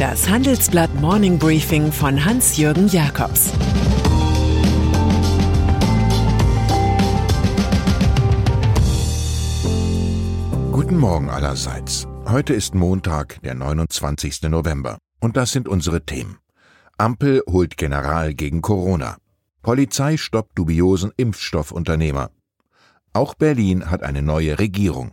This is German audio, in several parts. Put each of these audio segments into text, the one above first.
Das Handelsblatt Morning Briefing von Hans-Jürgen Jakobs Guten Morgen allerseits. Heute ist Montag, der 29. November. Und das sind unsere Themen. Ampel holt General gegen Corona. Polizei stoppt dubiosen Impfstoffunternehmer. Auch Berlin hat eine neue Regierung.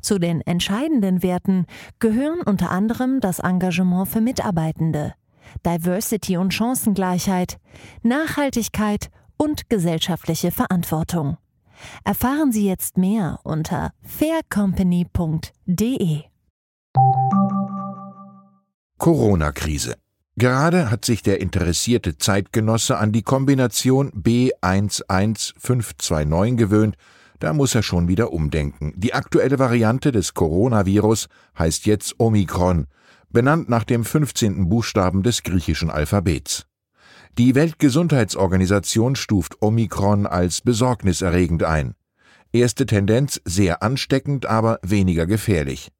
Zu den entscheidenden Werten gehören unter anderem das Engagement für Mitarbeitende, Diversity und Chancengleichheit, Nachhaltigkeit und gesellschaftliche Verantwortung. Erfahren Sie jetzt mehr unter faircompany.de. Corona-Krise. Gerade hat sich der interessierte Zeitgenosse an die Kombination B11529 gewöhnt, da muss er schon wieder umdenken. Die aktuelle Variante des Coronavirus heißt jetzt Omikron, benannt nach dem 15. Buchstaben des griechischen Alphabets. Die Weltgesundheitsorganisation stuft Omikron als besorgniserregend ein. Erste Tendenz sehr ansteckend, aber weniger gefährlich.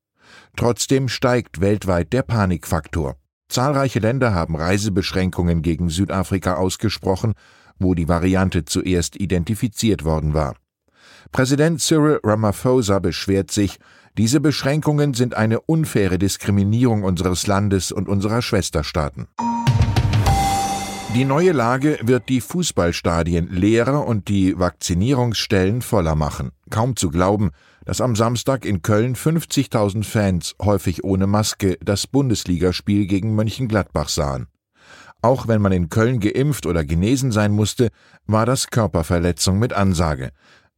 Trotzdem steigt weltweit der Panikfaktor. Zahlreiche Länder haben Reisebeschränkungen gegen Südafrika ausgesprochen, wo die Variante zuerst identifiziert worden war. Präsident Cyril Ramaphosa beschwert sich, diese Beschränkungen sind eine unfaire Diskriminierung unseres Landes und unserer Schwesterstaaten. Die neue Lage wird die Fußballstadien leerer und die Vakzinierungsstellen voller machen. Kaum zu glauben, dass am Samstag in Köln 50.000 Fans, häufig ohne Maske, das Bundesligaspiel gegen Mönchengladbach sahen. Auch wenn man in Köln geimpft oder genesen sein musste, war das Körperverletzung mit Ansage.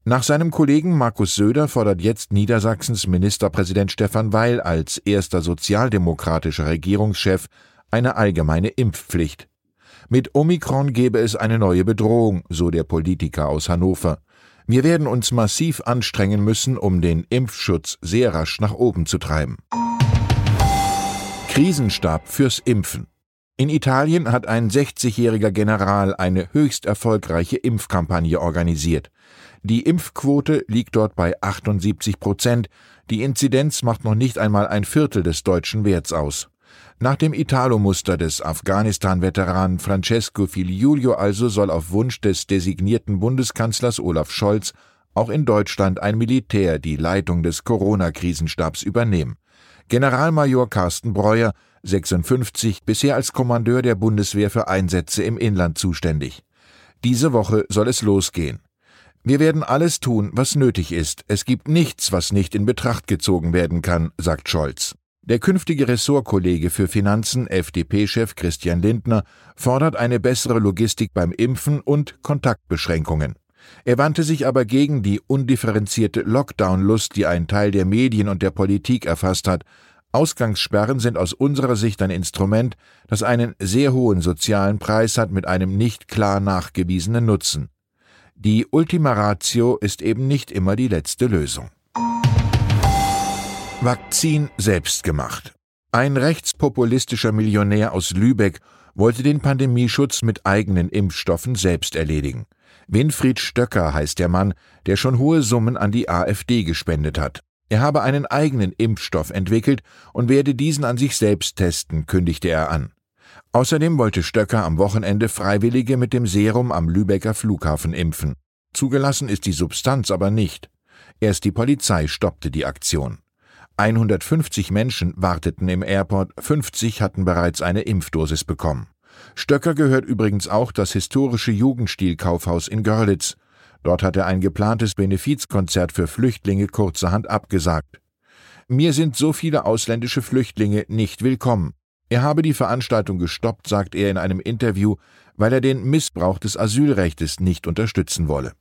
Nach seinem Kollegen Markus Söder fordert jetzt Niedersachsens Ministerpräsident Stefan Weil als erster sozialdemokratischer Regierungschef eine allgemeine Impfpflicht. Mit Omikron gebe es eine neue Bedrohung, so der Politiker aus Hannover. Wir werden uns massiv anstrengen müssen, um den Impfschutz sehr rasch nach oben zu treiben. Krisenstab fürs Impfen. In Italien hat ein 60-jähriger General eine höchst erfolgreiche Impfkampagne organisiert. Die Impfquote liegt dort bei 78 Prozent. Die Inzidenz macht noch nicht einmal ein Viertel des deutschen Werts aus. Nach dem Italo-Muster des Afghanistan-Veteranen Francesco Filiulio also soll auf Wunsch des designierten Bundeskanzlers Olaf Scholz auch in Deutschland ein Militär die Leitung des Corona-Krisenstabs übernehmen. Generalmajor Carsten Breuer, 56, bisher als Kommandeur der Bundeswehr für Einsätze im Inland zuständig. Diese Woche soll es losgehen. Wir werden alles tun, was nötig ist. Es gibt nichts, was nicht in Betracht gezogen werden kann, sagt Scholz. Der künftige Ressortkollege für Finanzen, FDP-Chef Christian Lindner, fordert eine bessere Logistik beim Impfen und Kontaktbeschränkungen. Er wandte sich aber gegen die undifferenzierte Lockdown-Lust, die ein Teil der Medien und der Politik erfasst hat. Ausgangssperren sind aus unserer Sicht ein Instrument, das einen sehr hohen sozialen Preis hat mit einem nicht klar nachgewiesenen Nutzen. Die Ultima Ratio ist eben nicht immer die letzte Lösung. Vakzin selbst gemacht. Ein rechtspopulistischer Millionär aus Lübeck wollte den Pandemieschutz mit eigenen Impfstoffen selbst erledigen. Winfried Stöcker heißt der Mann, der schon hohe Summen an die AfD gespendet hat. Er habe einen eigenen Impfstoff entwickelt und werde diesen an sich selbst testen, kündigte er an. Außerdem wollte Stöcker am Wochenende Freiwillige mit dem Serum am Lübecker Flughafen impfen. Zugelassen ist die Substanz aber nicht. Erst die Polizei stoppte die Aktion. 150 Menschen warteten im Airport, 50 hatten bereits eine Impfdosis bekommen. Stöcker gehört übrigens auch das historische Jugendstilkaufhaus in Görlitz. Dort hat er ein geplantes Benefizkonzert für Flüchtlinge kurzerhand abgesagt. Mir sind so viele ausländische Flüchtlinge nicht willkommen. Er habe die Veranstaltung gestoppt, sagt er in einem Interview, weil er den Missbrauch des Asylrechtes nicht unterstützen wolle.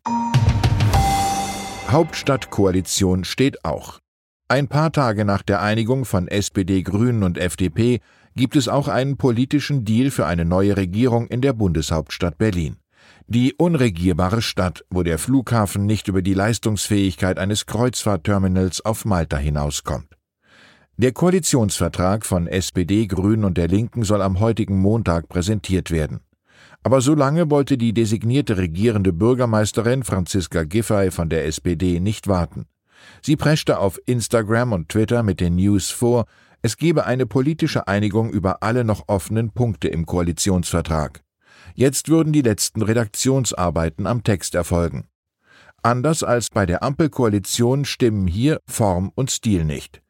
Hauptstadtkoalition steht auch. Ein paar Tage nach der Einigung von SPD, Grünen und FDP gibt es auch einen politischen Deal für eine neue Regierung in der Bundeshauptstadt Berlin. Die unregierbare Stadt, wo der Flughafen nicht über die Leistungsfähigkeit eines Kreuzfahrtterminals auf Malta hinauskommt. Der Koalitionsvertrag von SPD, Grünen und der Linken soll am heutigen Montag präsentiert werden. Aber so lange wollte die designierte regierende Bürgermeisterin Franziska Giffey von der SPD nicht warten. Sie preschte auf Instagram und Twitter mit den News vor, es gebe eine politische Einigung über alle noch offenen Punkte im Koalitionsvertrag. Jetzt würden die letzten Redaktionsarbeiten am Text erfolgen. Anders als bei der Ampelkoalition stimmen hier Form und Stil nicht.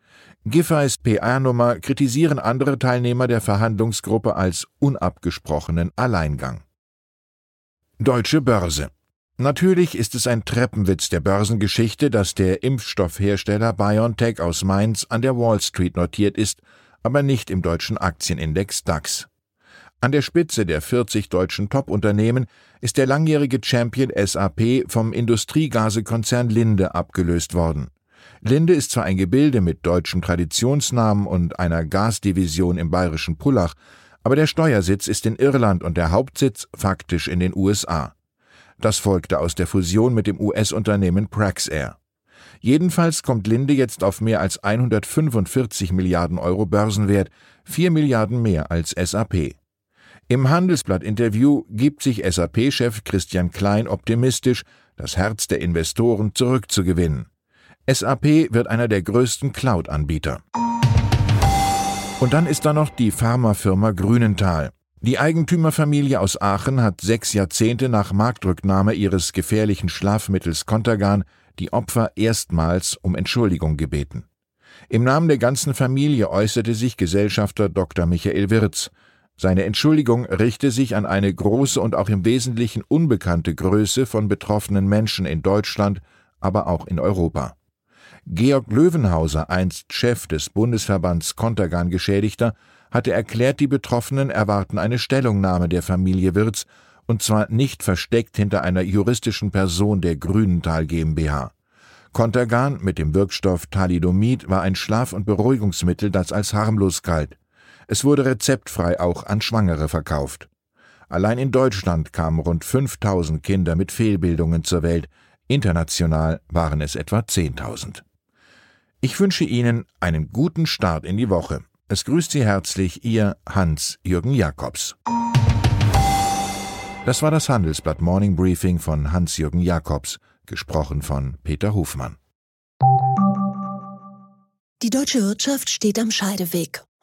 Giffey's PR-Nummer kritisieren andere Teilnehmer der Verhandlungsgruppe als unabgesprochenen Alleingang. Deutsche Börse Natürlich ist es ein Treppenwitz der Börsengeschichte, dass der Impfstoffhersteller BioNTech aus Mainz an der Wall Street notiert ist, aber nicht im deutschen Aktienindex DAX. An der Spitze der 40 deutschen Top-Unternehmen ist der langjährige Champion SAP vom Industriegasekonzern Linde abgelöst worden. Linde ist zwar ein Gebilde mit deutschen Traditionsnamen und einer Gasdivision im bayerischen Pullach, aber der Steuersitz ist in Irland und der Hauptsitz faktisch in den USA. Das folgte aus der Fusion mit dem US-Unternehmen Praxair. Jedenfalls kommt Linde jetzt auf mehr als 145 Milliarden Euro Börsenwert, 4 Milliarden mehr als SAP. Im Handelsblatt-Interview gibt sich SAP-Chef Christian Klein optimistisch, das Herz der Investoren zurückzugewinnen. SAP wird einer der größten Cloud-Anbieter. Und dann ist da noch die Pharmafirma Grünenthal. Die Eigentümerfamilie aus Aachen hat sechs Jahrzehnte nach Marktrücknahme ihres gefährlichen Schlafmittels Contergan die Opfer erstmals um Entschuldigung gebeten. Im Namen der ganzen Familie äußerte sich Gesellschafter Dr. Michael Wirz. Seine Entschuldigung richte sich an eine große und auch im Wesentlichen unbekannte Größe von betroffenen Menschen in Deutschland, aber auch in Europa. Georg Löwenhauser, einst Chef des Bundesverbands Contergan Geschädigter, hatte erklärt, die Betroffenen erwarten eine Stellungnahme der Familie Wirz, und zwar nicht versteckt hinter einer juristischen Person der Grünenthal GmbH. Contergan mit dem Wirkstoff Thalidomid war ein Schlaf- und Beruhigungsmittel, das als harmlos galt. Es wurde rezeptfrei auch an Schwangere verkauft. Allein in Deutschland kamen rund 5000 Kinder mit Fehlbildungen zur Welt, international waren es etwa 10.000. Ich wünsche Ihnen einen guten Start in die Woche. Es grüßt Sie herzlich Ihr Hans-Jürgen Jakobs. Das war das Handelsblatt Morning Briefing von Hans-Jürgen Jakobs, gesprochen von Peter Hofmann. Die deutsche Wirtschaft steht am Scheideweg.